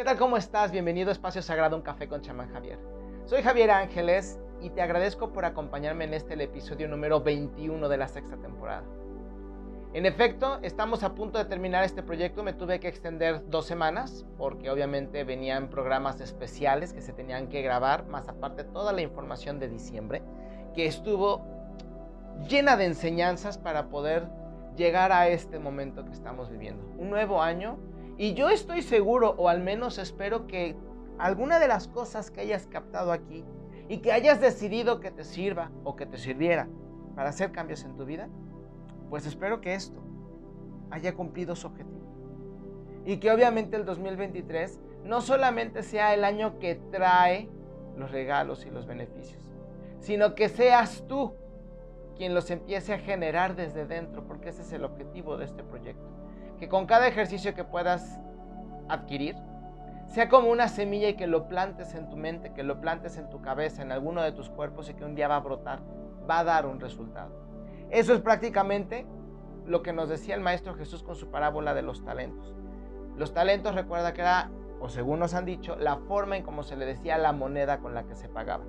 ¿Qué tal? ¿Cómo estás? Bienvenido a Espacio Sagrado, un café con chamán Javier. Soy Javier Ángeles y te agradezco por acompañarme en este el episodio número 21 de la sexta temporada. En efecto, estamos a punto de terminar este proyecto. Me tuve que extender dos semanas porque obviamente venían programas especiales que se tenían que grabar, más aparte toda la información de diciembre, que estuvo llena de enseñanzas para poder llegar a este momento que estamos viviendo. Un nuevo año y yo estoy seguro, o al menos espero que alguna de las cosas que hayas captado aquí y que hayas decidido que te sirva o que te sirviera para hacer cambios en tu vida, pues espero que esto haya cumplido su objetivo. Y que obviamente el 2023 no solamente sea el año que trae los regalos y los beneficios, sino que seas tú quien los empiece a generar desde dentro, porque ese es el objetivo de este proyecto. Que con cada ejercicio que puedas adquirir, sea como una semilla y que lo plantes en tu mente, que lo plantes en tu cabeza, en alguno de tus cuerpos y que un día va a brotar, va a dar un resultado. Eso es prácticamente lo que nos decía el Maestro Jesús con su parábola de los talentos. Los talentos, recuerda que era, o según nos han dicho, la forma en cómo se le decía la moneda con la que se pagaba.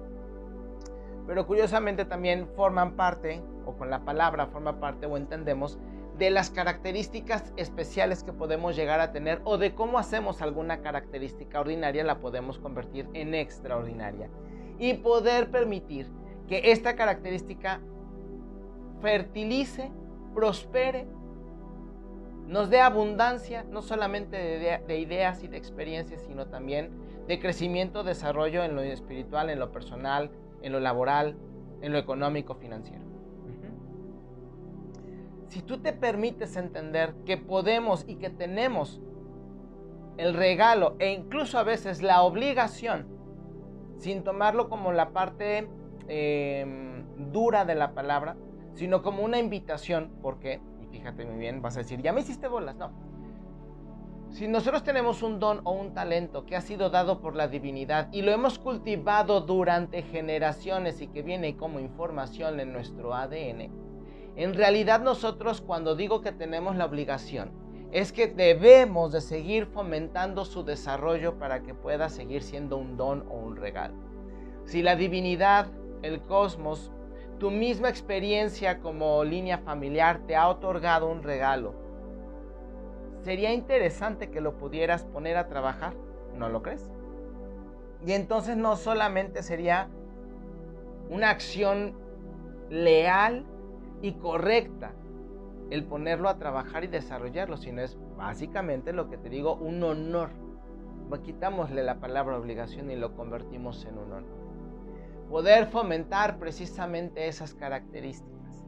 Pero curiosamente también forman parte, o con la palabra forma parte, o entendemos, de las características especiales que podemos llegar a tener o de cómo hacemos alguna característica ordinaria la podemos convertir en extraordinaria y poder permitir que esta característica fertilice, prospere, nos dé abundancia, no solamente de, ideas y de experiencias, sino también de crecimiento, desarrollo en lo espiritual, en lo personal, en lo laboral, en lo económico, financiero. Si tú te permites entender que podemos y que tenemos el regalo e incluso a veces la obligación, sin tomarlo como la parte em, dura de la palabra, sino como una invitación, porque, y fíjate muy bien, vas a decir, ya me hiciste bolas, no. Si nosotros tenemos un don o un talento que ha sido dado por la divinidad y lo hemos cultivado durante generaciones y que viene como información en nuestro ADN, en realidad nosotros cuando digo que tenemos la obligación, es que debemos de seguir fomentando su desarrollo para que pueda seguir siendo un don o un regalo. Si la divinidad, el cosmos, tu misma experiencia como línea familiar te ha otorgado un regalo. Sería interesante que lo pudieras poner a trabajar, ¿no lo crees? Y entonces no solamente sería una acción leal y correcta el ponerlo a trabajar y desarrollarlo, sino es básicamente lo que te digo, un honor. Quitámosle la palabra obligación y lo convertimos en un honor poder fomentar precisamente esas características.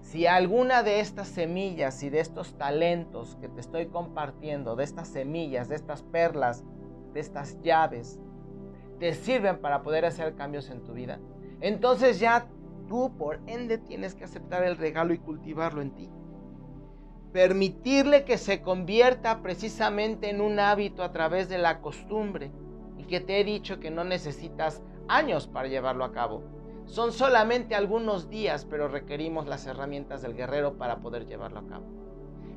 Si alguna de estas semillas y de estos talentos que te estoy compartiendo, de estas semillas, de estas perlas, de estas llaves, te sirven para poder hacer cambios en tu vida, entonces ya tú por ende tienes que aceptar el regalo y cultivarlo en ti. Permitirle que se convierta precisamente en un hábito a través de la costumbre y que te he dicho que no necesitas años para llevarlo a cabo. Son solamente algunos días, pero requerimos las herramientas del guerrero para poder llevarlo a cabo.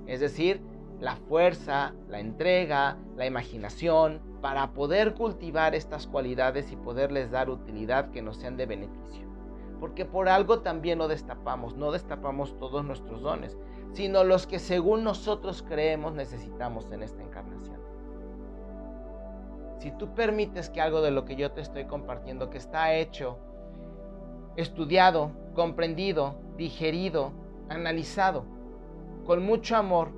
Es decir, la fuerza, la entrega, la imaginación, para poder cultivar estas cualidades y poderles dar utilidad que nos sean de beneficio. Porque por algo también lo destapamos, no destapamos todos nuestros dones, sino los que según nosotros creemos necesitamos en esta encarnación. Si tú permites que algo de lo que yo te estoy compartiendo, que está hecho, estudiado, comprendido, digerido, analizado, con mucho amor,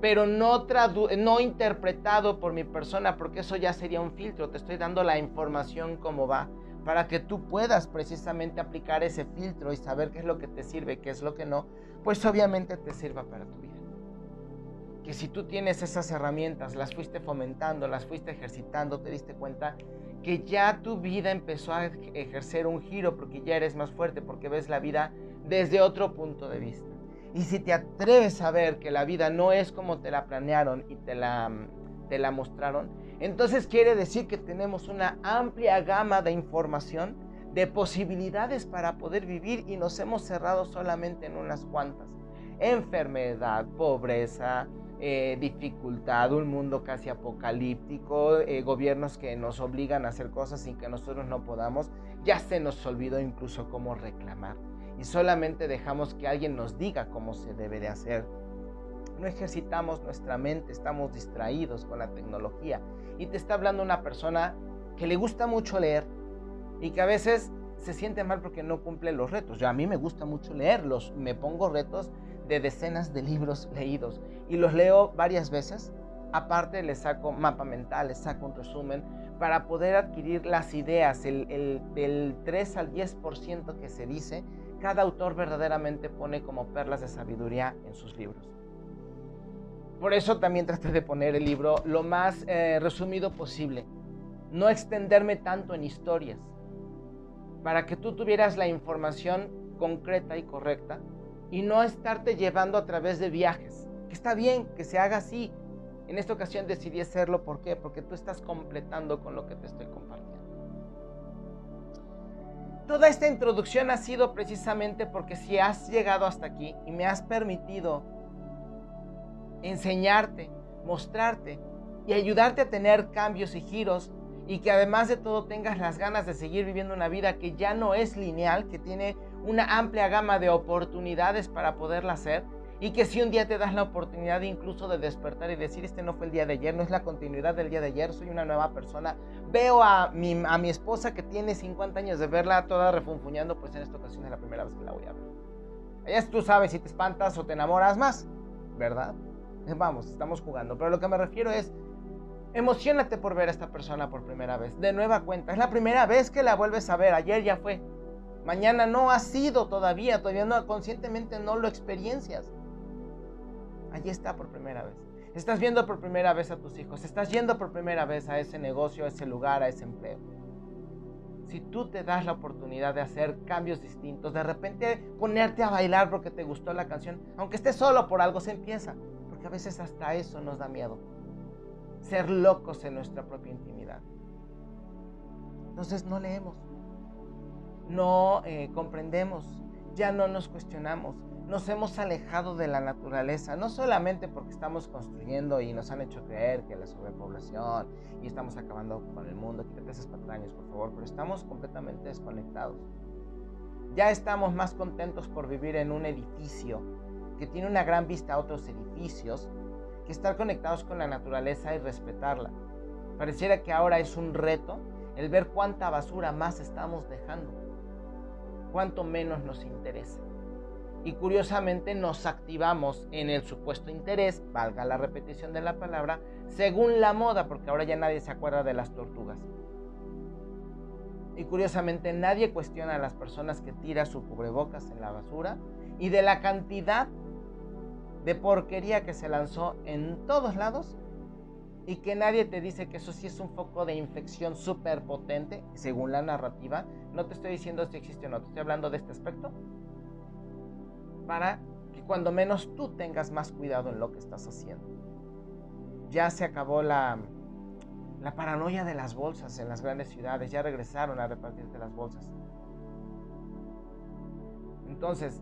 pero no, no interpretado por mi persona, porque eso ya sería un filtro, te estoy dando la información como va, para que tú puedas precisamente aplicar ese filtro y saber qué es lo que te sirve, qué es lo que no, pues obviamente te sirva para tu vida que si tú tienes esas herramientas, las fuiste fomentando, las fuiste ejercitando, te diste cuenta que ya tu vida empezó a ejercer un giro porque ya eres más fuerte, porque ves la vida desde otro punto de vista. Y si te atreves a ver que la vida no es como te la planearon y te la, te la mostraron, entonces quiere decir que tenemos una amplia gama de información, de posibilidades para poder vivir y nos hemos cerrado solamente en unas cuantas. Enfermedad, pobreza, eh, dificultad, un mundo casi apocalíptico, eh, gobiernos que nos obligan a hacer cosas sin que nosotros no podamos. Ya se nos olvidó incluso cómo reclamar y solamente dejamos que alguien nos diga cómo se debe de hacer. No ejercitamos nuestra mente, estamos distraídos con la tecnología. Y te está hablando una persona que le gusta mucho leer y que a veces se siente mal porque no cumple los retos. Yo a mí me gusta mucho leerlos, me pongo retos de decenas de libros leídos y los leo varias veces. Aparte le saco mapa mental, le saco un resumen para poder adquirir las ideas, el, del 3 al 10% que se dice cada autor verdaderamente pone como perlas de sabiduría en sus libros. Por eso también traté de poner el libro lo más eh, resumido posible, no extenderme tanto en historias, para que tú tuvieras la información concreta y correcta y no estarte llevando a través de viajes, que está bien que se haga así. En esta ocasión decidí hacerlo, ¿por qué? Porque tú estás completando con lo que te estoy compartiendo. Toda esta introducción ha sido precisamente porque si has llegado hasta aquí y me has permitido enseñarte, mostrarte y ayudarte a tener cambios y giros y que además de todo tengas las ganas de seguir viviendo una vida que ya no es lineal, que tiene una amplia gama de oportunidades para poderla hacer, y que si un día te das la oportunidad incluso de despertar y decir, este no fue el día de ayer, no es la continuidad del día de ayer, soy una nueva persona, veo a mi, a mi esposa que tiene 50 años de verla toda refunfuñando, pues en esta ocasión es la primera vez que la voy a ver. Allá tú sabes si te espantas o te enamoras más, ¿verdad? Eh, vamos, estamos jugando, pero lo que me refiero es, emocionate por ver a esta persona por primera vez, de nueva cuenta, es la primera vez que la vuelves a ver, ayer ya fue, mañana no ha sido todavía, todavía no, conscientemente no lo experiencias allí está por primera vez. Estás viendo por primera vez a tus hijos, estás yendo por primera vez a ese negocio, a ese lugar, a ese empleo. Si tú te das la oportunidad de hacer cambios distintos, de repente ponerte a bailar porque te gustó la canción, aunque estés solo por algo, se empieza. Porque a veces hasta eso nos da miedo. Ser locos en nuestra propia intimidad. Entonces no leemos, no eh, comprendemos, ya no nos cuestionamos, nos hemos alejado de la naturaleza, no solamente porque estamos construyendo y nos han hecho creer que la sobrepoblación y estamos acabando con el mundo, quítate esas patrañas por favor, pero estamos completamente desconectados. Ya estamos más contentos por vivir en un edificio que tiene una gran vista a otros edificios que estar conectados con la naturaleza y respetarla. Pareciera que ahora es un reto el ver cuánta basura más estamos dejando, cuánto menos nos interesa y curiosamente nos activamos en el supuesto interés, valga la repetición de la palabra, según la moda, porque ahora ya nadie se acuerda de las tortugas. Y curiosamente nadie cuestiona a las personas que tiran su cubrebocas en la basura y de la cantidad de porquería que se lanzó en todos lados y que nadie te dice que eso sí es un foco de infección súper potente, según la narrativa. No te estoy diciendo si existe o no, te estoy hablando de este aspecto para que cuando menos tú tengas más cuidado en lo que estás haciendo. Ya se acabó la, la paranoia de las bolsas en las grandes ciudades, ya regresaron a repartirte las bolsas. Entonces,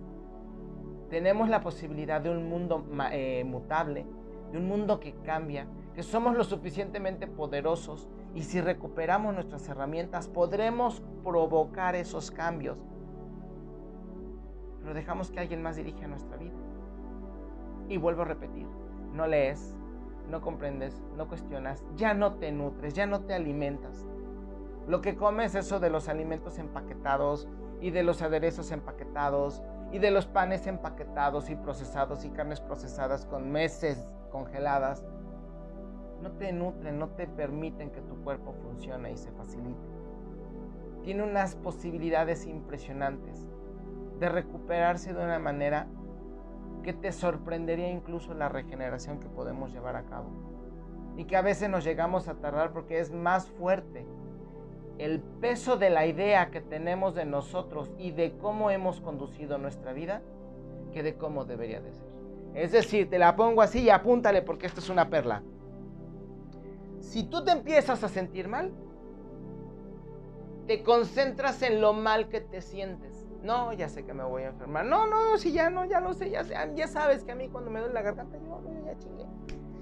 tenemos la posibilidad de un mundo eh, mutable, de un mundo que cambia, que somos lo suficientemente poderosos y si recuperamos nuestras herramientas podremos provocar esos cambios pero dejamos que alguien más dirija nuestra vida. Y vuelvo a repetir, no lees, no comprendes, no cuestionas, ya no te nutres, ya no te alimentas. Lo que comes es eso de los alimentos empaquetados y de los aderezos empaquetados y de los panes empaquetados y procesados y carnes procesadas con meses congeladas. No te nutren, no te permiten que tu cuerpo funcione y se facilite. Tiene unas posibilidades impresionantes de recuperarse de una manera que te sorprendería incluso la regeneración que podemos llevar a cabo. Y que a veces nos llegamos a tardar porque es más fuerte el peso de la idea que tenemos de nosotros y de cómo hemos conducido nuestra vida que de cómo debería de ser. Es decir, te la pongo así y apúntale porque esto es una perla. Si tú te empiezas a sentir mal, te concentras en lo mal que te sientes No, ya sé que me voy a enfermar. No, no, si ya no, ya lo sé, ya, ya sabes que a mí cuando me duele la garganta, yo ya chingué.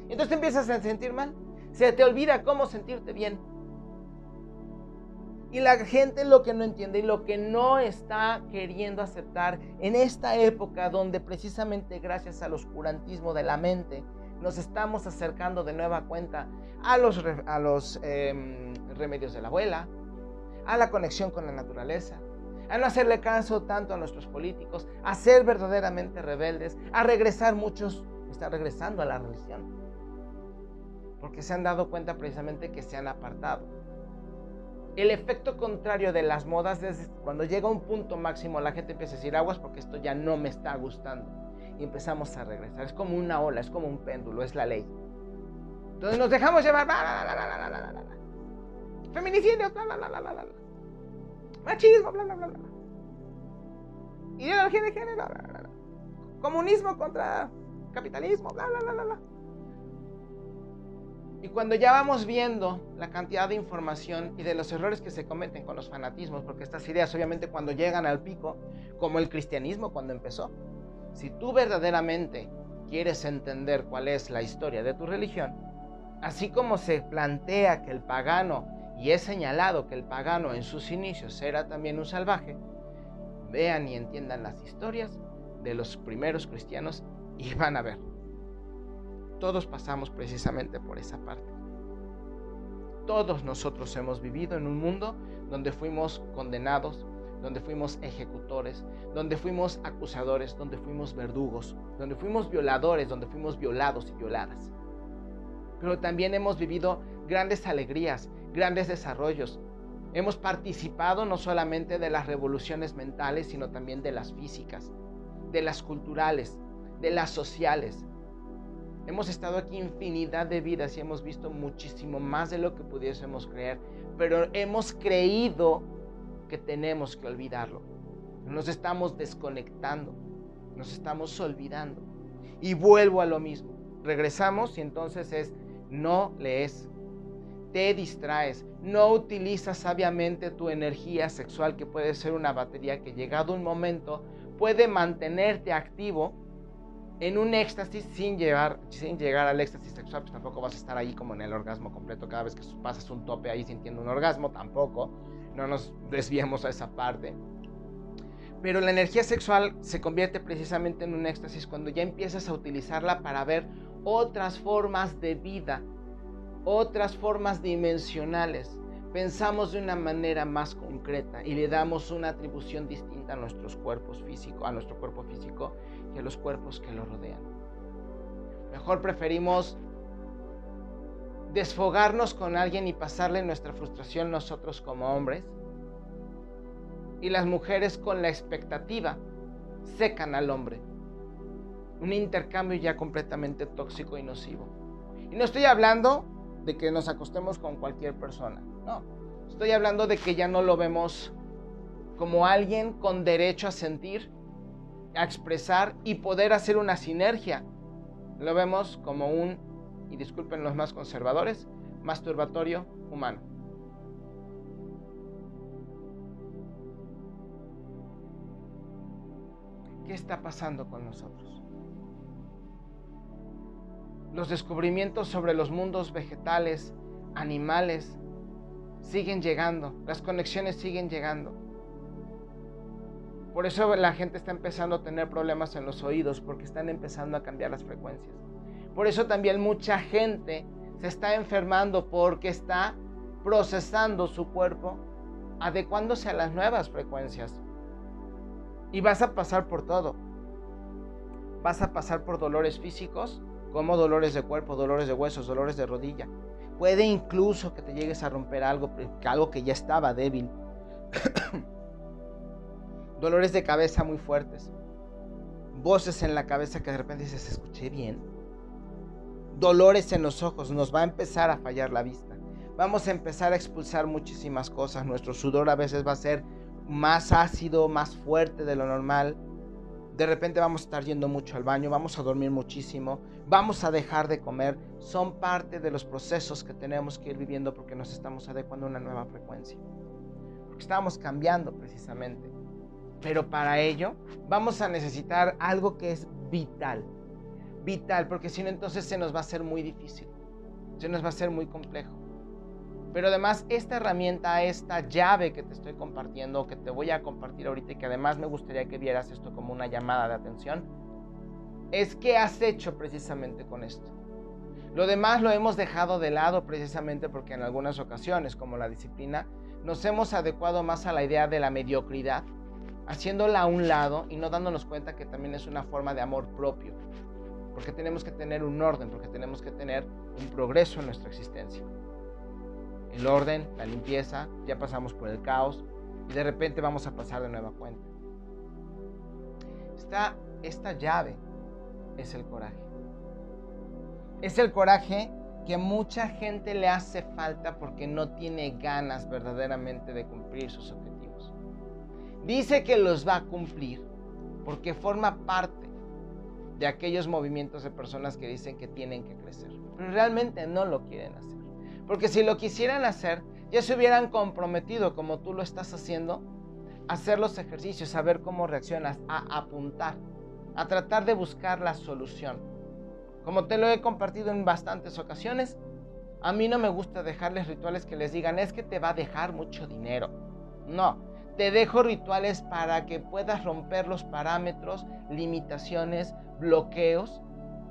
Entonces te empiezas a sentir mal. Se te olvida cómo sentirte bien. Y la gente lo que no entiende y lo que no está queriendo aceptar en esta época donde precisamente gracias al oscurantismo de la mente nos estamos acercando de nueva cuenta a los, a los em, remedios de la abuela, a la conexión con la naturaleza, a no hacerle caso tanto a nuestros políticos, a ser verdaderamente rebeldes, a regresar muchos, están regresando a la religión, porque se han dado cuenta precisamente que se han apartado. El efecto contrario de las modas es cuando llega un punto máximo la gente empieza a decir aguas porque esto ya no me está gustando y empezamos a regresar. Es como una ola, es como un péndulo, es la ley. Entonces nos dejamos llevar. Feminicidio, machismo, bla, bla, bla, bla. Ideología de género, bla, bla, bla. Comunismo contra capitalismo, bla, bla, bla, bla. Y cuando ya vamos viendo la cantidad de información y de los errores que se cometen con los fanatismos, porque estas ideas obviamente cuando llegan al pico, como el cristianismo cuando empezó, si tú verdaderamente quieres entender cuál es la historia de tu religión, así como se plantea que el pagano y es señalado que el pagano en sus inicios era también un salvaje, vean y entiendan las historias de los primeros cristianos y van a ver. Todos pasamos precisamente por esa parte. Todos nosotros hemos vivido en un mundo donde fuimos condenados, donde fuimos ejecutores, donde fuimos acusadores, donde fuimos verdugos, donde fuimos violadores, donde fuimos violados y violadas. Pero también hemos vivido grandes alegrías, grandes desarrollos. Hemos participado no solamente de las revoluciones mentales, sino también de las físicas, de las culturales, de las sociales. Hemos estado aquí infinidad de vidas y hemos visto muchísimo más de lo que pudiésemos creer, pero hemos creído que tenemos que olvidarlo. Nos estamos desconectando, nos estamos olvidando. Y vuelvo a lo mismo. Regresamos y entonces es, no lees, te distraes, no utilizas sabiamente tu energía sexual, que puede ser una batería que llegado un momento puede mantenerte activo en un éxtasis sin llegar, sin llegar al éxtasis sexual, pues tampoco vas a estar ahí como en el orgasmo completo cada vez que pasas un tope ahí sintiendo un orgasmo, tampoco, no nos desviemos a esa parte. Pero la energía sexual se convierte precisamente en un éxtasis cuando ya empiezas a utilizarla para ver otras formas de vida, otras formas dimensionales. Pensamos de una manera más concreta y le damos una atribución distinta a nuestros cuerpos físicos, a nuestro cuerpo físico a los cuerpos que lo rodean. Mejor preferimos desfogarnos con alguien y pasarle nuestra frustración nosotros como hombres. Y las mujeres con la expectativa secan al hombre. Un intercambio ya completamente tóxico y nocivo. Y no estoy hablando de que nos acostemos con cualquier persona. No, estoy hablando de que ya no lo vemos como alguien con derecho a sentir, a expresar y poder hacer una sinergia. Lo vemos como un, y disculpen los más conservadores, masturbatorio humano. ¿Qué está pasando con nosotros? Los descubrimientos sobre los mundos vegetales, animales, siguen llegando, las conexiones siguen llegando. Por eso la gente está empezando a tener problemas en los oídos, porque están empezando a cambiar las frecuencias. Por eso también mucha gente se está enfermando porque está procesando su cuerpo, adecuándose a las nuevas frecuencias. Y vas a pasar por todo. Vas a pasar por dolores físicos, como dolores de cuerpo, dolores de huesos, dolores de rodilla. Puede incluso que te llegues a romper algo, algo que ya estaba débil. dolores de cabeza muy fuertes. Voces en la cabeza que de repente dices, escuché bien. Dolores en los ojos, nos va a empezar a fallar la vista. Vamos a empezar a expulsar muchísimas cosas. Nuestro sudor a veces va a ser más ácido, más fuerte de lo normal de repente vamos a estar yendo mucho al baño, vamos a dormir muchísimo, vamos a dejar de comer, son parte de los procesos que tenemos que ir viviendo porque nos estamos adecuando a una nueva frecuencia. Porque estamos cambiando precisamente. Pero para ello vamos a necesitar algo que es vital. Vital, porque si no entonces se nos va a hacer muy difícil. Se nos va a ser muy complejo. Pero además esta herramienta, esta llave que te estoy compartiendo, que te voy a compartir ahorita y que además me gustaría que vieras esto como una llamada de atención, es qué has hecho precisamente con esto. Lo demás lo hemos dejado de lado precisamente porque en algunas ocasiones, como la disciplina, nos hemos adecuado más a la idea de la mediocridad, haciéndola a un lado y no dándonos cuenta que también es una forma de amor propio, porque tenemos que tener un orden, porque tenemos que tener un progreso en nuestra existencia. El orden, la limpieza, ya pasamos por el caos y de repente vamos a pasar de nueva cuenta. Esta, esta llave es el coraje. Es el coraje que mucha gente le hace falta porque no tiene ganas verdaderamente de cumplir sus objetivos. Dice que los va a cumplir porque forma parte de aquellos movimientos de personas que dicen que tienen que crecer, pero realmente no lo quieren hacer. Porque si lo quisieran hacer, ya se hubieran comprometido como tú lo estás haciendo, a hacer los ejercicios, a ver cómo reaccionas, a apuntar, a tratar de buscar la solución. Como te lo he compartido en bastantes ocasiones, a mí no me gusta dejarles rituales que les digan es que te va a dejar mucho dinero. No, te dejo rituales para que puedas romper los parámetros, limitaciones, bloqueos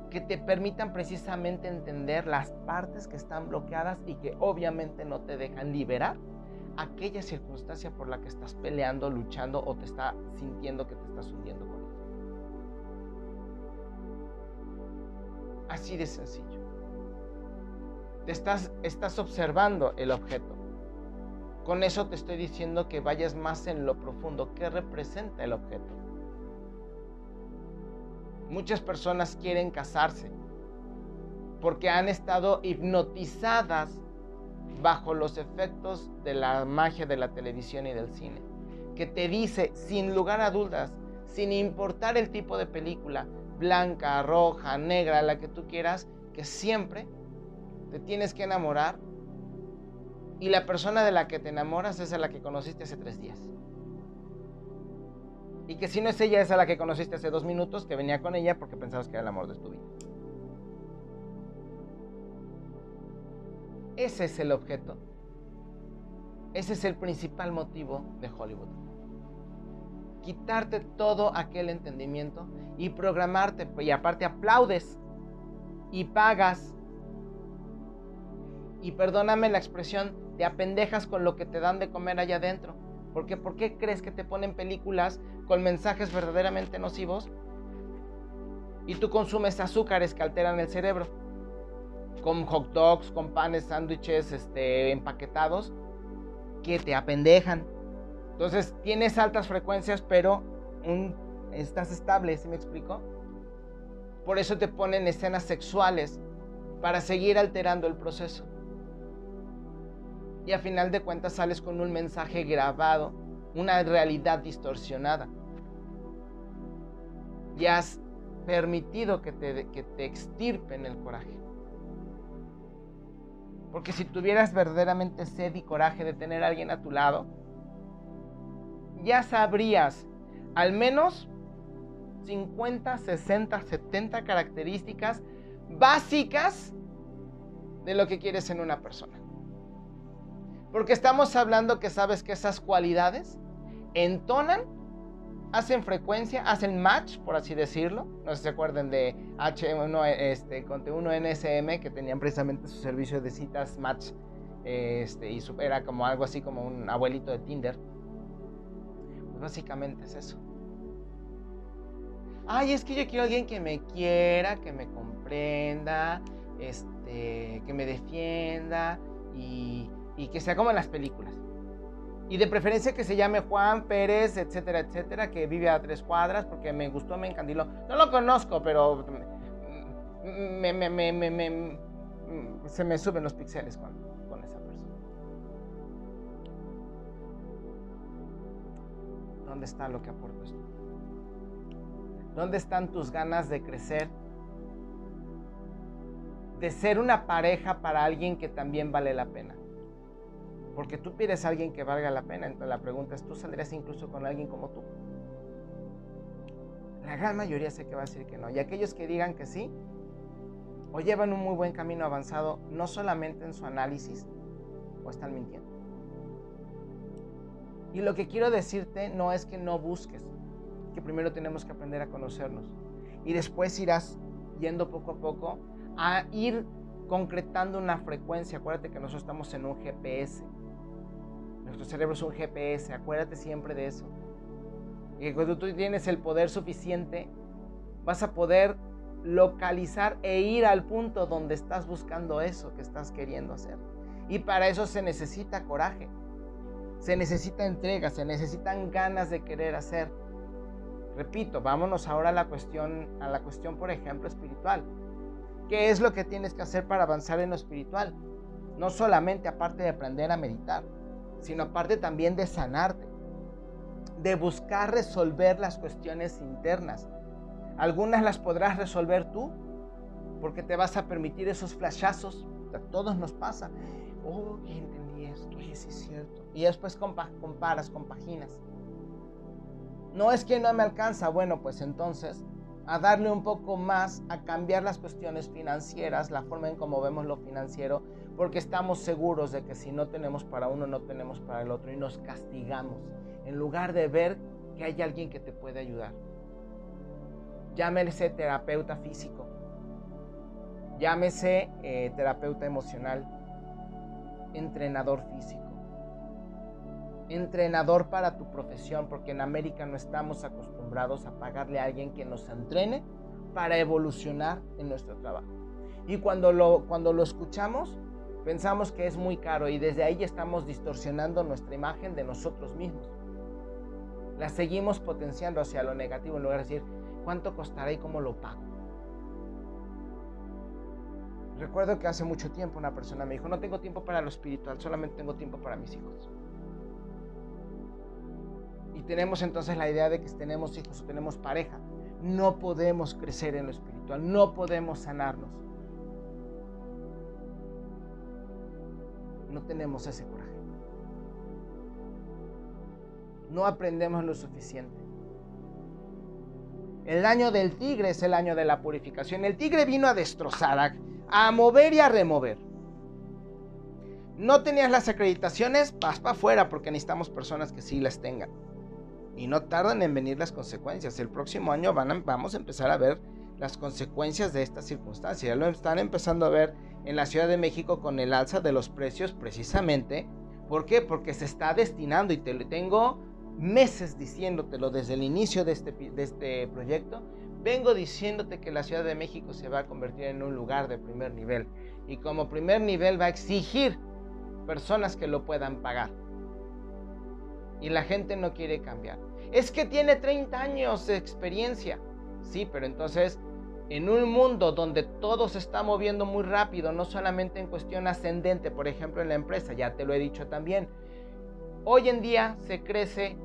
que te permitan precisamente entender las partes que están bloqueadas y que obviamente no te dejan liberar aquella circunstancia por la que estás peleando, luchando o te está sintiendo que te estás hundiendo con ella. Así de sencillo. Te estás, estás observando el objeto. Con eso te estoy diciendo que vayas más en lo profundo. ¿Qué representa el objeto? Muchas personas quieren casarse porque han estado hipnotizadas bajo los efectos de la magia de la televisión y del cine, que te dice sin lugar a dudas, sin importar el tipo de película, blanca, roja, negra, la que tú quieras, que siempre te tienes que enamorar y la persona de la que te enamoras es a la que conociste hace tres días. Y que si no es ella, es a la que conociste hace dos minutos, que venía con ella porque pensabas que era el amor de tu vida. Ese es el objeto. Ese es el principal motivo de Hollywood. Quitarte todo aquel entendimiento y programarte. Y aparte aplaudes y pagas. Y perdóname la expresión, te apendejas con lo que te dan de comer allá adentro. Porque ¿por qué crees que te ponen películas con mensajes verdaderamente nocivos? Y tú consumes azúcares que alteran el cerebro. Con hot dogs, con panes, sándwiches este, empaquetados que te apendejan. Entonces tienes altas frecuencias, pero un, estás estable, ¿sí me explico? Por eso te ponen escenas sexuales para seguir alterando el proceso. Y a final de cuentas sales con un mensaje grabado, una realidad distorsionada. Y has permitido que te, que te extirpen el coraje. Porque si tuvieras verdaderamente sed y coraje de tener a alguien a tu lado, ya sabrías al menos 50, 60, 70 características básicas de lo que quieres en una persona. Porque estamos hablando que sabes que esas cualidades entonan, hacen frecuencia, hacen match, por así decirlo. No sé si se acuerdan de H1, este, Conte 1 NSM, que tenían precisamente su servicio de citas match. Este, y era como algo así como un abuelito de Tinder. Pues básicamente es eso. Ay, es que yo quiero a alguien que me quiera, que me comprenda, este, que me defienda y, y que sea como en las películas. Y de preferencia que se llame Juan Pérez, etcétera, etcétera, que vive a tres cuadras porque me gustó, me encandiló. No lo conozco, pero me, me, me, se me suben los píxeles con, con esa persona. ¿Dónde está lo que aporto esto? ¿Dónde están tus ganas de crecer? De ser una pareja para alguien que también vale la pena. Porque tú pides a alguien que valga la pena. Entonces la pregunta es, ¿tú saldrías incluso con alguien como tú? La gran mayoría sé que va a decir que no. Y aquellos que digan que sí, o llevan un muy buen camino avanzado, no solamente en su análisis, o están mintiendo. Y lo que quiero decirte no es que no busques, que primero tenemos que aprender a conocernos. Y después irás yendo poco a poco a ir concretando una frecuencia. Acuérdate que nosotros estamos en un GPS. Nuestro cerebro es un GPS, acuérdate siempre de eso. Y cuando tú tienes el poder suficiente, vas a poder localizar e ir al punto donde estás buscando eso que estás queriendo hacer. Y para eso se necesita coraje, se necesita entrega, se necesitan ganas de querer hacer. Repito, vámonos ahora a la cuestión, a la cuestión, por ejemplo, espiritual. ¿Qué es lo que tienes que hacer para avanzar en lo espiritual? No solamente aparte de aprender a meditar, sino aparte también de sanarte, de buscar resolver las cuestiones internas. Algunas las podrás resolver tú, porque te vas a permitir esos flashazos. A todos nos pasa. Oh, entendí esto, y sí es cierto. Y después comparas, compaginas. No es que no me alcanza. Bueno, pues entonces a darle un poco más, a cambiar las cuestiones financieras, la forma en cómo vemos lo financiero, porque estamos seguros de que si no tenemos para uno, no tenemos para el otro y nos castigamos, en lugar de ver que hay alguien que te puede ayudar. Llámese terapeuta físico, llámese eh, terapeuta emocional, entrenador físico entrenador para tu profesión, porque en América no estamos acostumbrados a pagarle a alguien que nos entrene para evolucionar en nuestro trabajo. Y cuando lo, cuando lo escuchamos, pensamos que es muy caro y desde ahí estamos distorsionando nuestra imagen de nosotros mismos. La seguimos potenciando hacia lo negativo en lugar de decir, ¿cuánto costará y cómo lo pago? Recuerdo que hace mucho tiempo una persona me dijo, no tengo tiempo para lo espiritual, solamente tengo tiempo para mis hijos y tenemos entonces la idea de que tenemos hijos o tenemos pareja, no podemos crecer en lo espiritual, no podemos sanarnos. No tenemos ese coraje. No aprendemos lo suficiente. El año del tigre es el año de la purificación. El tigre vino a destrozar, a, mover y a remover. No tenías las acreditaciones, vas para afuera porque necesitamos personas que sí las tengan. Y no tardan en venir las consecuencias. El próximo año van vamos a empezar a ver las consecuencias de esta circunstancia. Ya lo están empezando a ver en la Ciudad de México con el alza de los precios precisamente. ¿Por qué? Porque se está destinando y te lo tengo meses diciéndotelo desde el inicio de este, de este proyecto. Vengo diciéndote que la Ciudad de México se va a convertir en un lugar de primer nivel. Y como primer nivel va a exigir personas que lo puedan pagar y la gente no quiere cambiar. Es que tiene 30 años de experiencia. Sí, pero entonces en un mundo donde todo se está moviendo muy rápido, no solamente en cuestión ascendente, por ejemplo en la empresa, ya te lo he dicho también, hoy en día se crece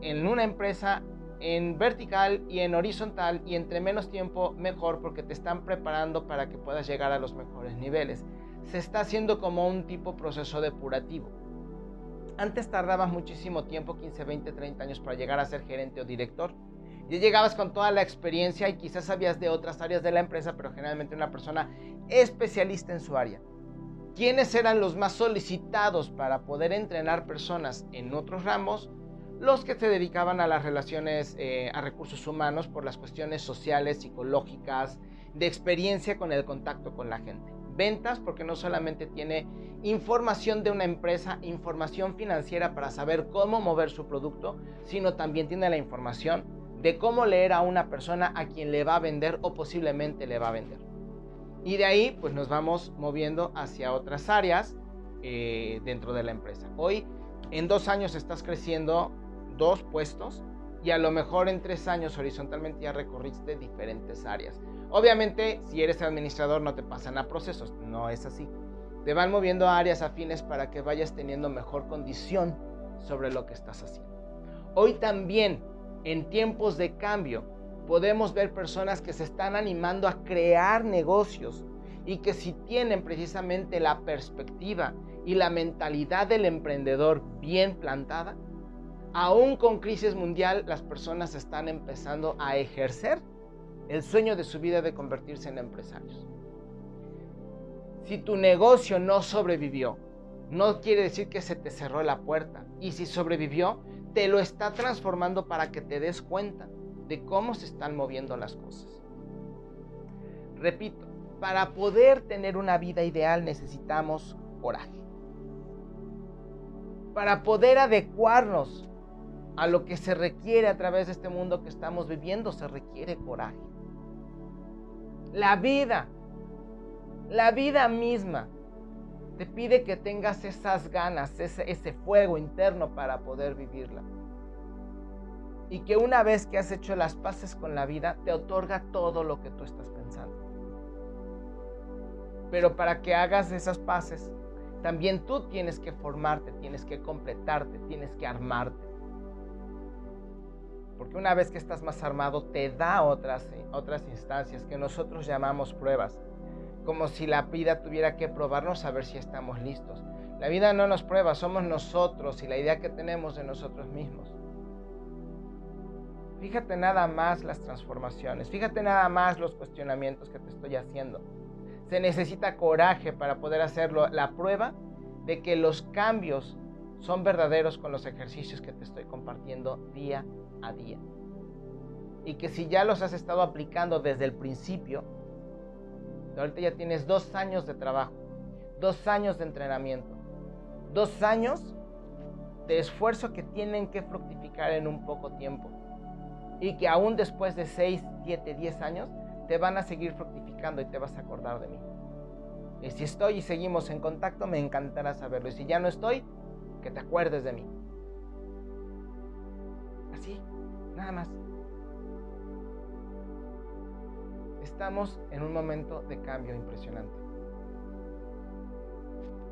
en una empresa en vertical y en horizontal y entre menos tiempo mejor porque te están preparando para que puedas llegar a los mejores niveles. Se está haciendo como un tipo proceso depurativo. Antes tardabas muchísimo tiempo, 15, 20, 30 años para llegar a ser gerente o director. Ya llegabas con toda la experiencia y quizás sabías de otras áreas de la empresa, pero generalmente una persona especialista en su área. ¿Quiénes eran los más solicitados para poder entrenar personas en otros ramos? Los que se dedicaban a las relaciones, eh, a recursos humanos por las cuestiones sociales, psicológicas, de experiencia con el contacto con la gente ventas porque no solamente tiene información de una empresa, información financiera para saber cómo mover su producto, sino también tiene la información de cómo leer a una persona a quien le va a vender o posiblemente le va a vender. Y de ahí pues nos vamos moviendo hacia otras áreas eh, dentro de la empresa. Hoy en dos años estás creciendo dos puestos y a lo mejor en tres años horizontalmente ya recorriste diferentes áreas. Obviamente, si eres administrador no te pasan a procesos, no es así. Te van moviendo a áreas afines para que vayas teniendo mejor condición sobre lo que estás haciendo. Hoy también, en tiempos de cambio, podemos ver personas que se están animando a crear negocios y que si tienen precisamente la perspectiva y la mentalidad del emprendedor bien plantada, aún con crisis mundial, las personas están empezando a ejercer el sueño de su vida de convertirse en empresarios. Si tu negocio no sobrevivió, no quiere decir que se te cerró la puerta. Y si sobrevivió, te lo está transformando para que te des cuenta de cómo se están moviendo las cosas. Repito, para poder tener una vida ideal necesitamos coraje. Para poder adecuarnos a lo que se requiere a través de este mundo que estamos viviendo, se requiere coraje. La vida, la vida misma, te pide que tengas esas ganas, ese, ese fuego interno para poder vivirla. Y que una vez que has hecho las paces con la vida, te otorga todo lo que tú estás pensando. Pero para que hagas esas paces, también tú tienes que formarte, tienes que completarte, tienes que armarte. Porque una vez que estás más armado, te da otras, otras instancias que nosotros llamamos pruebas. Como si la vida tuviera que probarnos a ver si estamos listos. La vida no nos prueba, somos nosotros y la idea que tenemos de nosotros mismos. Fíjate nada más las transformaciones, fíjate nada más los cuestionamientos que te estoy haciendo. Se necesita coraje para poder hacerlo. La prueba de que los cambios son verdaderos con los ejercicios que te estoy compartiendo día a día. Y que si ya los has estado aplicando desde el principio, ahorita ya tienes dos años de trabajo, dos años de entrenamiento, dos años de esfuerzo que tienen que fructificar en un poco tiempo. Y que aún después de 6, 7, 10 años te van a seguir fructificando y te vas a acordar de mí. Y si estoy y seguimos en contacto, me encantará saberlo. Y si ya no estoy, que te acuerdes de mí. Así, nada más. Estamos en un momento de cambio impresionante.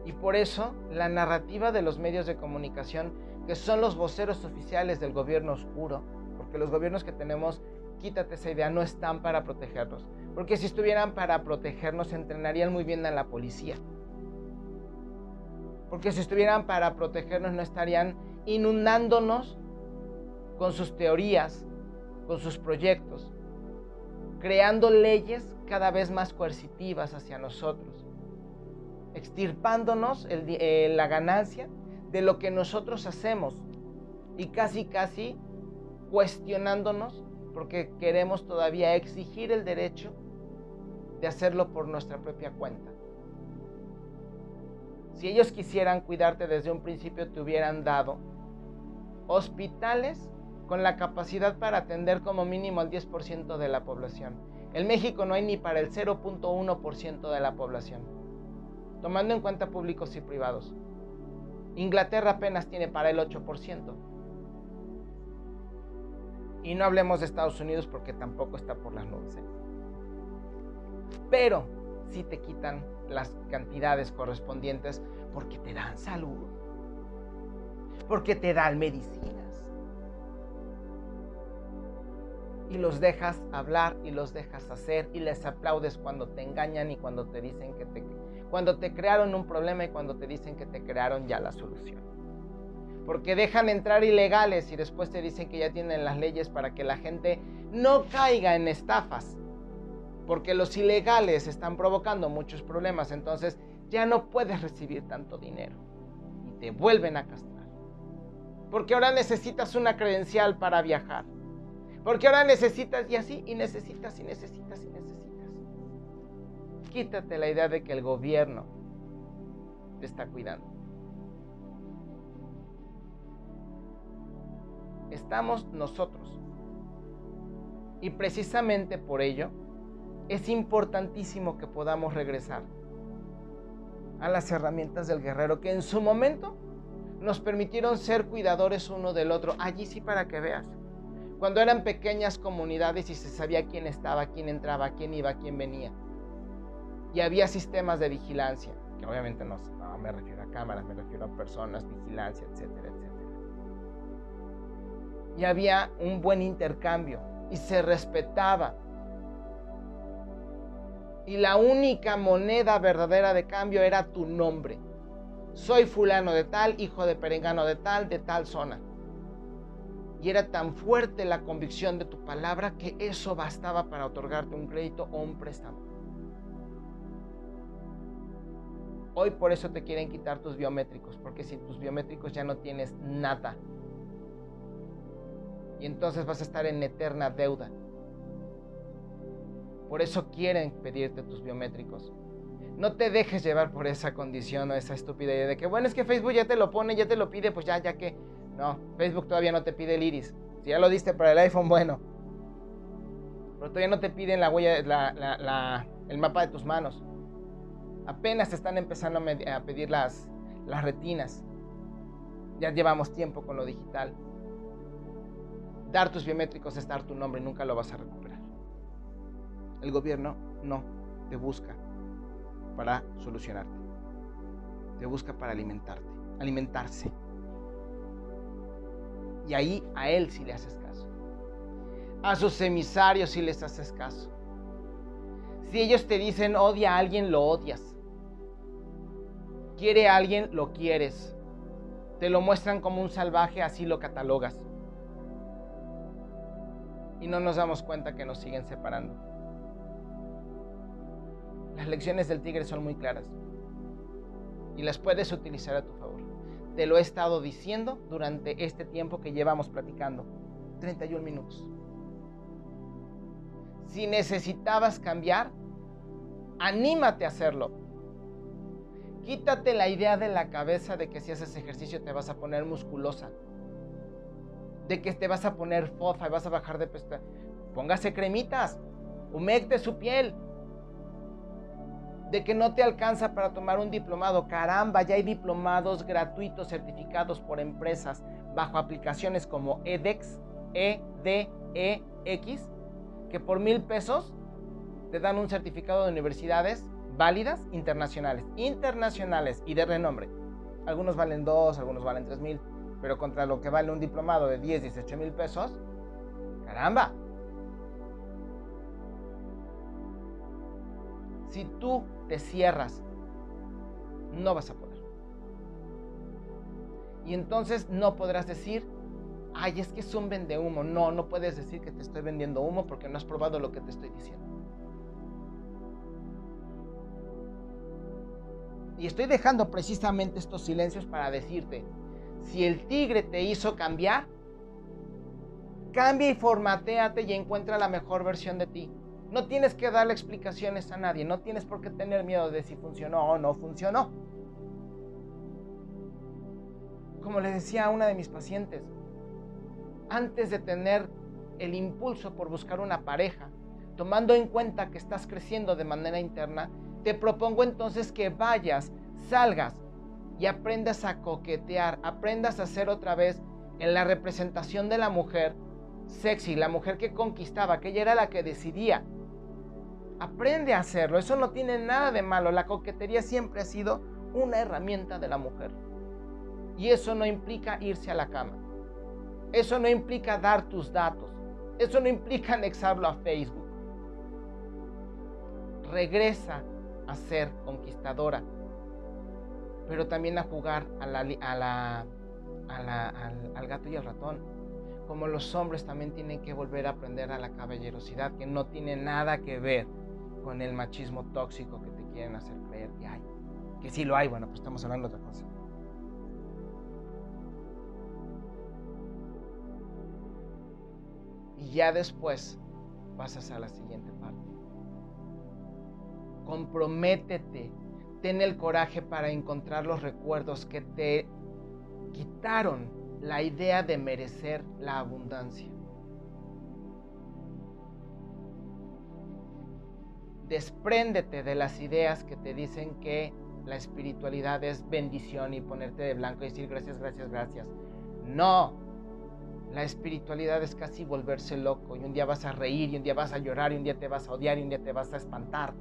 Y por eso la narrativa de los medios de comunicación, que son los voceros oficiales del gobierno oscuro, porque los gobiernos que tenemos, quítate esa idea, no están para protegernos. Porque si estuvieran para protegernos, entrenarían muy bien a la policía. Porque si estuvieran para protegernos, no estarían inundándonos con sus teorías, con sus proyectos, creando leyes cada vez más coercitivas hacia nosotros, extirpándonos eh, la ganancia de lo que nosotros hacemos y casi casi cuestionándonos porque queremos todavía exigir el derecho de hacerlo por nuestra propia cuenta. Si ellos quisieran cuidarte desde un principio, te hubieran dado hospitales con la capacidad para atender como mínimo al 10% de la población. En México no hay ni para el 0.1% de la población, tomando en cuenta públicos y privados. Inglaterra apenas tiene para el 8%. Y no hablemos de Estados Unidos porque tampoco está por las nubes. ¿eh? Pero si te quitan las cantidades correspondientes porque te dan salud, porque te dan medicina y los dejas hablar y los dejas hacer y les aplaudes cuando te engañan y cuando te dicen que te cuando te crearon un problema y cuando te dicen que te crearon ya la solución. Porque dejan entrar ilegales y después te dicen que ya tienen las leyes para que la gente no caiga en estafas. Porque los ilegales están provocando muchos problemas, entonces ya no puedes recibir tanto dinero y te vuelven a castrar. Porque ahora necesitas una credencial para viajar porque ahora necesitas y así, y necesitas y necesitas y necesitas. Quítate la idea de que el gobierno te está cuidando. Estamos nosotros. Y precisamente por ello es importantísimo que podamos regresar a las herramientas del guerrero que en su momento nos permitieron ser cuidadores uno del otro. Allí sí para que veas cuando eran pequeñas comunidades y se sabía quién estaba, quién entraba, quién iba, quién venía. Y había sistemas de vigilancia, que obviamente no, me refiero a cámaras, me refiero a personas, vigilancia, etcétera, etcétera. Y había un buen intercambio y se respetaba. Y la única moneda verdadera de cambio era tu nombre. Soy fulano de tal, hijo de perengano de tal, de tal zona Y era tan fuerte la convicción de tu palabra que eso bastaba para otorgarte un crédito o un préstamo. Hoy por eso te quieren quitar tus biométricos, porque sin tus biométricos ya no tienes nada. Y entonces vas a estar en eterna deuda. Por eso quieren pedirte tus biométricos. No te dejes llevar por esa condición o esa estupidez de que, bueno, es que Facebook ya te lo pone, ya te lo pide, pues ya, ya que. No, Facebook todavía no te pide el iris. Si ya lo diste para el iPhone, bueno. Pero todavía no te piden la huella, el mapa de tus manos. Apenas están empezando a pedir las, las retinas. Ya llevamos tiempo con lo digital. Dar tus biométricos es dar tu nombre nunca lo vas a recuperar. El gobierno no te busca para solucionarte. Te busca para alimentarte, alimentarse. Y ahí a él sí le haces caso. A sus emisarios sí les haces caso. Si ellos te dicen odia a alguien, lo odias quiere a alguien, lo quieres. Te lo muestran como un salvaje, así lo catalogas. Y no nos damos cuenta que nos siguen separando. Las lecciones del tigre son muy claras. Y las puedes utilizar a tu favor. Te lo he estado diciendo durante este tiempo que llevamos platicando. 31 minutos. Si necesitabas cambiar, anímate a hacerlo. Quítate la idea de la cabeza de que si haces ejercicio te vas a poner musculosa. De que te vas a poner fofa y vas a bajar de peso. Póngase cremitas. Humecte su piel. De que no te alcanza para tomar un diplomado. Caramba, ya hay diplomados gratuitos certificados por empresas bajo aplicaciones como EDEX, EDEX, que por mil pesos te dan un certificado de universidades válidas internacionales, internacionales y de renombre. Algunos valen 2, algunos valen 3 mil, pero contra lo que vale un diplomado de 10, 18 mil pesos, caramba. Si tú te cierras, no vas a poder. Y entonces no podrás decir, ay, es que es un vende humo. No, no puedes decir que te estoy vendiendo humo porque no has probado lo que te estoy diciendo. Y estoy dejando precisamente estos silencios para decirte, si el tigre te hizo cambiar, cambia y formateate y encuentra la mejor versión de ti. No tienes que darle explicaciones a nadie, no tienes por qué tener miedo de si funcionó o no funcionó. Como le decía a una de mis pacientes, antes de tener el impulso por buscar una pareja, tomando en cuenta que estás creciendo de manera interna, te propongo entonces que vayas, salgas y aprendas a coquetear, aprendas a ser otra vez en la representación de la mujer sexy, la mujer que conquistaba, que ella era la que decidía. Aprende a hacerlo, eso no tiene nada de malo, la coquetería siempre ha sido una herramienta de la mujer. Y eso no implica irse a la cama. Eso no implica dar tus datos. Eso no implica anexarlo a Facebook. Regresa a ser conquistadora, pero también a jugar al gato y al ratón. Como los hombres también tienen que volver a aprender a la caballerosidad, que no tiene nada que ver con el machismo tóxico que te quieren hacer creer que hay. Que sí lo hay, bueno, pues estamos hablando de otra cosa. Y ya después pasas a la siguiente parte comprométete, ten el coraje para encontrar los recuerdos que te quitaron la idea de merecer la abundancia. Despréndete de las ideas que te dicen que la espiritualidad es bendición y ponerte de blanco y decir gracias, gracias, gracias. No, la espiritualidad es casi volverse loco y un día vas a reír y un día vas a llorar y un día te vas a odiar y un día te vas a espantar.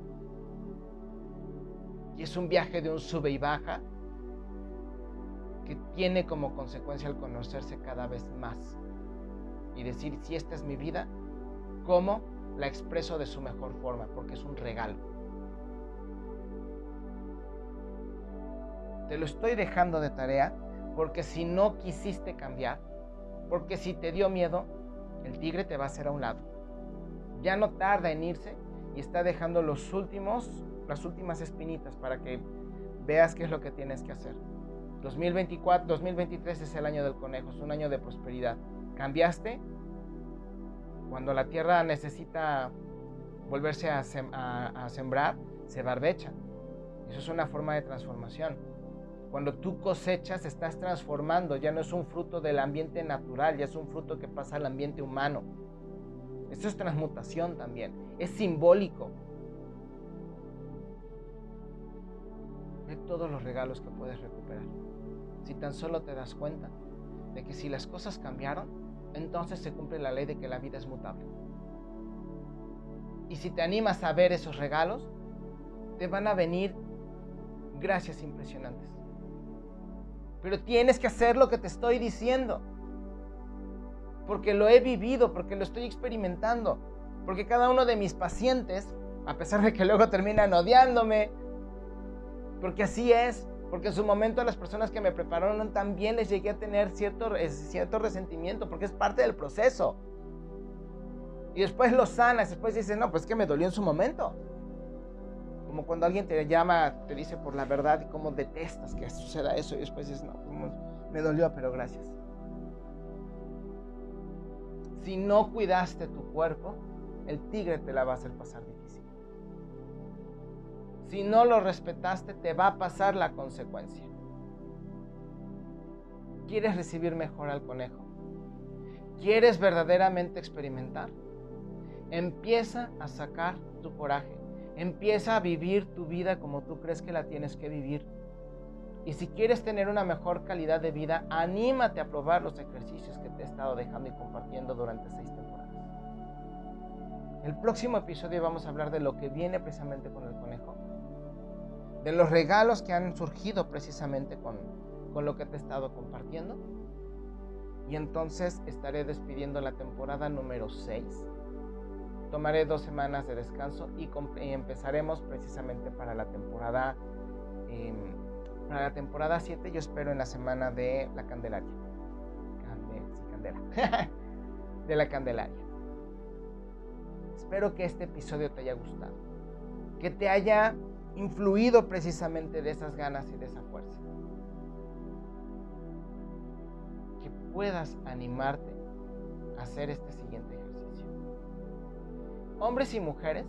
Y es un viaje de un sube y baja que tiene como consecuencia el conocerse cada vez más y decir, si esta es mi vida, ¿cómo la expreso de su mejor forma? Porque es un regalo. Te lo estoy dejando de tarea porque si no quisiste cambiar, Porque si te dio miedo, el tigre te va a hacer a un lado. Ya no tarda en irse y está dejando los últimos, las últimas espinitas para que veas qué es lo que tienes que hacer. 2024, 2023 es el año del conejo, es un año de prosperidad. ¿Cambiaste? Cuando la tierra necesita volverse a, sembrar, se barbecha. Eso es una forma de transformación. Cuando tú cosechas, estás transformando, ya no es un fruto del ambiente natural, ya es un fruto que pasa al ambiente humano. Esto es transmutación también, es simbólico. Ve todos los regalos que puedes recuperar. Si tan solo te das cuenta de que si las cosas cambiaron, entonces se cumple la ley de que la vida es mutable. Y si te animas a ver esos regalos, te van a venir gracias impresionantes. Pero tienes que hacer lo que te estoy diciendo. Porque lo he vivido, porque lo estoy experimentando. Porque cada uno de mis pacientes, a pesar de que luego terminan odiándome, porque así es, porque en su momento a las personas que me prepararon también les llegué a tener cierto, cierto resentimiento, porque es parte del proceso. Y después lo sanas, después dices, no, pues que me dolió en su momento. Como cuando alguien te llama, te dice por la verdad y cómo detestas que suceda eso y después dices, no, me dolió, pero gracias. Si no cuidaste tu cuerpo, el tigre te la va a hacer pasar difícil. Si no lo respetaste, te va a pasar la consecuencia. ¿Quieres recibir mejor al conejo? ¿Quieres verdaderamente experimentar? Empieza a sacar tu coraje Empieza a vivir tu vida como tú crees que la tienes que vivir. Y si quieres tener una mejor calidad de vida, anímate a probar los ejercicios que te he estado dejando y compartiendo durante seis temporadas. El próximo episodio vamos a hablar de lo que viene precisamente con el conejo, de los regalos que han surgido precisamente con, con lo que te he estado compartiendo. Y entonces estaré despidiendo la temporada número 6 tomaré dos semanas de descanso y, empezaremos precisamente para la temporada em, para la temporada 7 yo espero en la semana de la Candelaria. Sí, Candela. De la Candelaria. Espero que este episodio te haya gustado que te haya influido precisamente de esas ganas y de esa fuerza que puedas animarte a hacer este siguiente hombres y mujeres,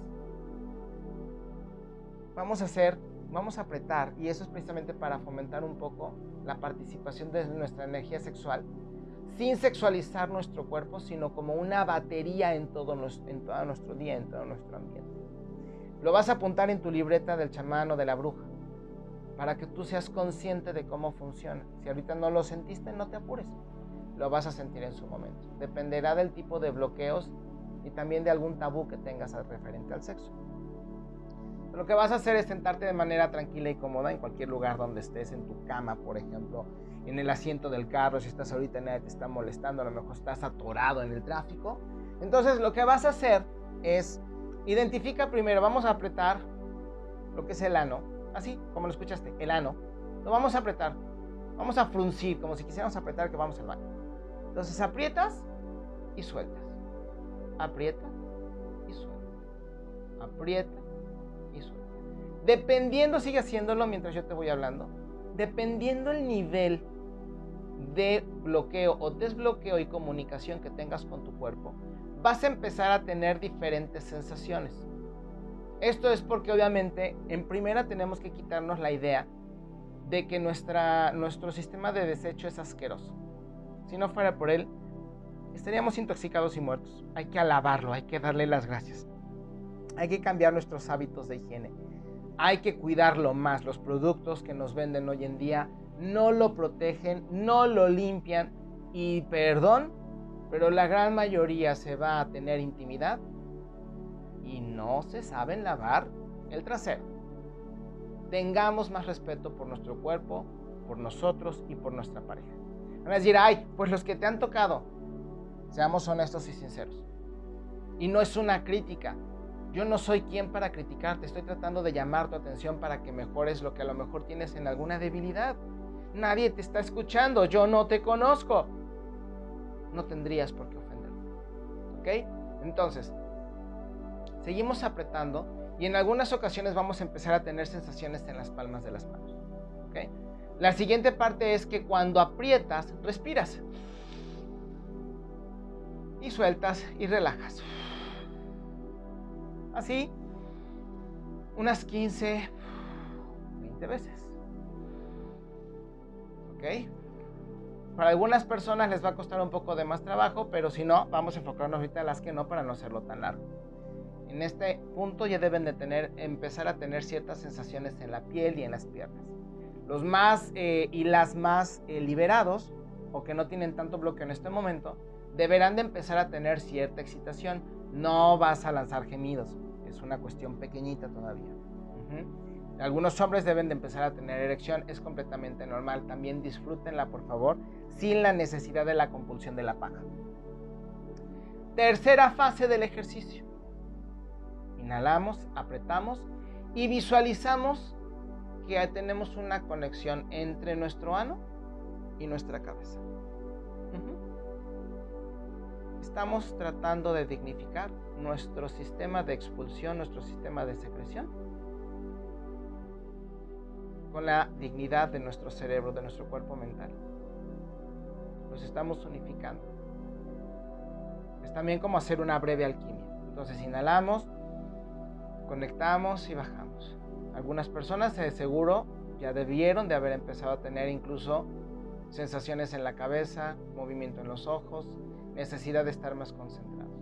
vamos a hacer, vamos a apretar, y eso es precisamente para fomentar un poco la participación de nuestra energía sexual, sin sexualizar nuestro cuerpo, sino como una batería en todo, en todo nuestro día, en todo nuestro ambiente. Lo vas a apuntar en tu libreta del chamán o de la bruja, para que tú seas consciente de cómo funciona. Si ahorita no lo sentiste, no te apures, lo vas a sentir en su momento. Dependerá del tipo de bloqueos y también de algún tabú que tengas referente al sexo. Lo que vas a hacer es sentarte de manera tranquila y cómoda en cualquier lugar donde estés, en tu cama, por ejemplo, en el asiento del carro, si estás ahorita nadie te está molestando, a lo mejor estás atorado en el tráfico. Entonces lo que vas a hacer es identifica primero, vamos a apretar lo que es el ano, así como lo escuchaste, el ano. Lo vamos a apretar, vamos a fruncir como si quisiéramos apretar que vamos al baño. Entonces aprietas y sueltas aprieta y suelta. Aprieta y suelta. Dependiendo, sigue haciéndolo mientras yo te voy hablando. Dependiendo el nivel de bloqueo o desbloqueo y comunicación que tengas con tu cuerpo, vas a empezar a tener diferentes sensaciones. Esto es porque obviamente en primera tenemos que quitarnos la idea de que nuestra, nuestro sistema de desecho es asqueroso. Si no fuera por él, estaríamos intoxicados y muertos. Hay que alabarlo, hay que darle las gracias. Hay que cambiar nuestros hábitos de higiene. Hay que cuidarlo más. Los productos que nos venden hoy en día no lo protegen, no lo limpian y perdón, pero la gran mayoría se va a tener intimidad y no se saben lavar el trasero. Tengamos más respeto por nuestro cuerpo, por nosotros y por nuestra pareja. Van a decir, ay, pues los que te han tocado, Seamos honestos y sinceros. Y no es una crítica. Yo no soy quien para criticarte. Estoy tratando de llamar tu atención para que mejores lo que a lo mejor tienes en alguna debilidad. Nadie te está escuchando. Yo no te conozco. No tendrías por qué ofenderlo. ¿Ok? Entonces, seguimos apretando y en algunas ocasiones vamos a empezar a tener sensaciones en las palmas de las manos. ¿Ok? La siguiente parte es que cuando aprietas, respiras. Y sueltas y relajas. Así, unas 15, 20 veces. ¿Ok? Para algunas personas les va a costar un poco de más trabajo, pero si no, vamos a enfocarnos ahorita en las que no para no hacerlo tan largo. En este punto ya deben de tener, empezar a tener ciertas sensaciones en la piel y en las piernas. Los más eh, y las más eh, liberados o que no tienen tanto bloqueo en este momento deberán de empezar a tener cierta excitación. No vas a lanzar gemidos, es una cuestión pequeñita todavía. Algunos hombres deben de empezar a tener erección, es completamente normal. También disfrútenla, por favor, sin la necesidad de la compulsión de la paja. Tercera fase del ejercicio. Inhalamos, apretamos y visualizamos que tenemos una conexión entre nuestro ano y nuestra cabeza. Estamos tratando de dignificar nuestro sistema de expulsión, nuestro sistema de secreción, con la dignidad de nuestro cerebro, de nuestro cuerpo mental. Los estamos unificando. Es también como hacer una breve alquimia. Entonces inhalamos, conectamos y bajamos. Algunas personas de seguro ya debieron de haber empezado a tener incluso sensaciones en la cabeza, movimiento en los ojos, necesidad de estar más concentrados.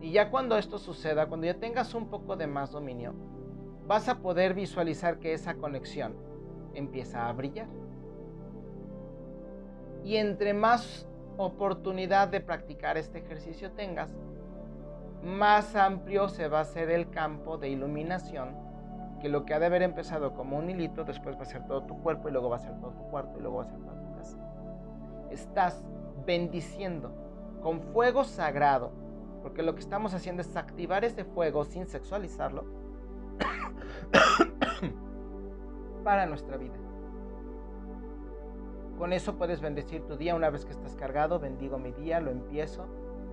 Y ya cuando esto suceda, cuando ya tengas un poco de más dominio, vas a poder visualizar que esa conexión empieza a brillar. Y entre más oportunidad de practicar este ejercicio tengas, más amplio se va a hacer el campo de iluminación, que lo que ha de haber empezado como un hilito, después va a ser todo tu cuerpo y luego va a ser todo tu cuarto y luego va a ser toda tu casa. Estás bendiciendo con fuego sagrado, porque lo que estamos haciendo es activar ese fuego sin sexualizarlo para nuestra vida. Con eso puedes bendecir tu día una vez que estás cargado, bendigo mi día, lo empiezo.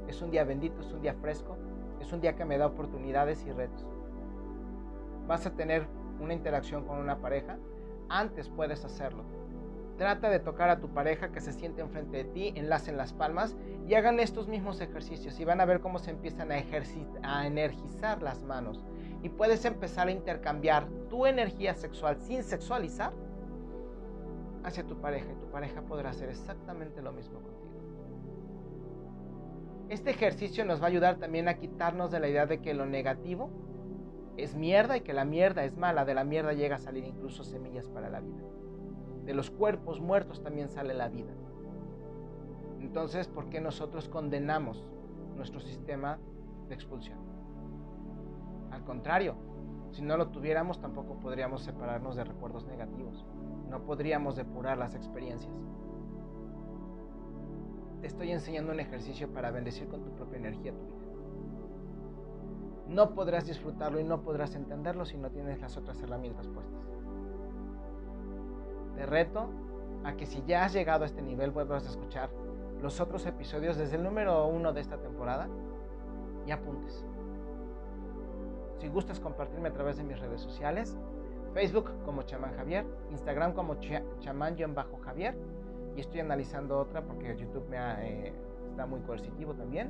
Es un día bendito, es un día fresco, es un día que me da oportunidades y retos. Vas a tener una interacción con una pareja, antes puedes hacerlo. Trata de tocar a tu pareja que se siente enfrente de ti, enlacen las palmas y hagan estos mismos ejercicios y van a ver cómo se empiezan a, energizar las manos. Y puedes empezar a intercambiar tu energía sexual sin sexualizar hacia tu pareja y tu pareja podrá hacer exactamente lo mismo contigo. Este ejercicio nos va a ayudar también a quitarnos de la idea de que lo negativo es mierda y que la mierda es mala. De la mierda llega a salir incluso semillas para la vida. De los cuerpos muertos también sale la vida. Entonces, ¿por qué nosotros condenamos nuestro sistema de expulsión? Al contrario, si no lo tuviéramos tampoco podríamos separarnos de recuerdos negativos. No podríamos depurar las experiencias te estoy enseñando un ejercicio para bendecir con tu propia energía tu vida. No podrás disfrutarlo y no podrás entenderlo si no tienes las otras herramientas puestas. Te reto a que si ya has llegado a este nivel vuelvas a escuchar los otros episodios desde el número uno de esta temporada y apuntes. Si gustas compartirme a través de mis redes sociales, Facebook como Chamán Javier, Instagram como chamán-javier y estoy analizando otra porque YouTube me eh, está muy coercitivo también.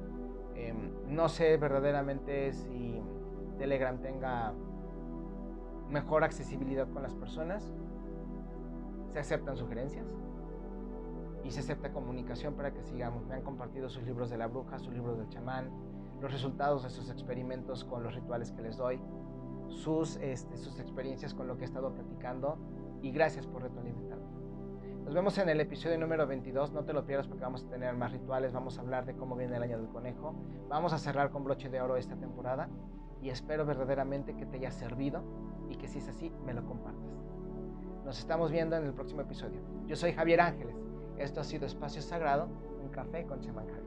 Em, no sé verdaderamente si Telegram tenga mejor accesibilidad con las personas. Se aceptan sugerencias y se acepta comunicación para que sigamos. Me han compartido sus libros de la bruja, sus libros del chamán, los resultados de sus experimentos con los rituales que les doy, sus, este, sus experiencias con lo que he estado platicando y gracias por retroalimentarme. Nos vemos en el episodio número 22, no te lo pierdas porque vamos a tener más rituales, vamos a hablar de cómo viene el año del conejo, vamos a cerrar con broche de oro esta temporada y espero verdaderamente que te haya servido y que si es así, me lo compartas. Nos estamos viendo en el próximo episodio. Yo soy Javier Ángeles, esto ha sido Espacio Sagrado, un café con Chamán Javier.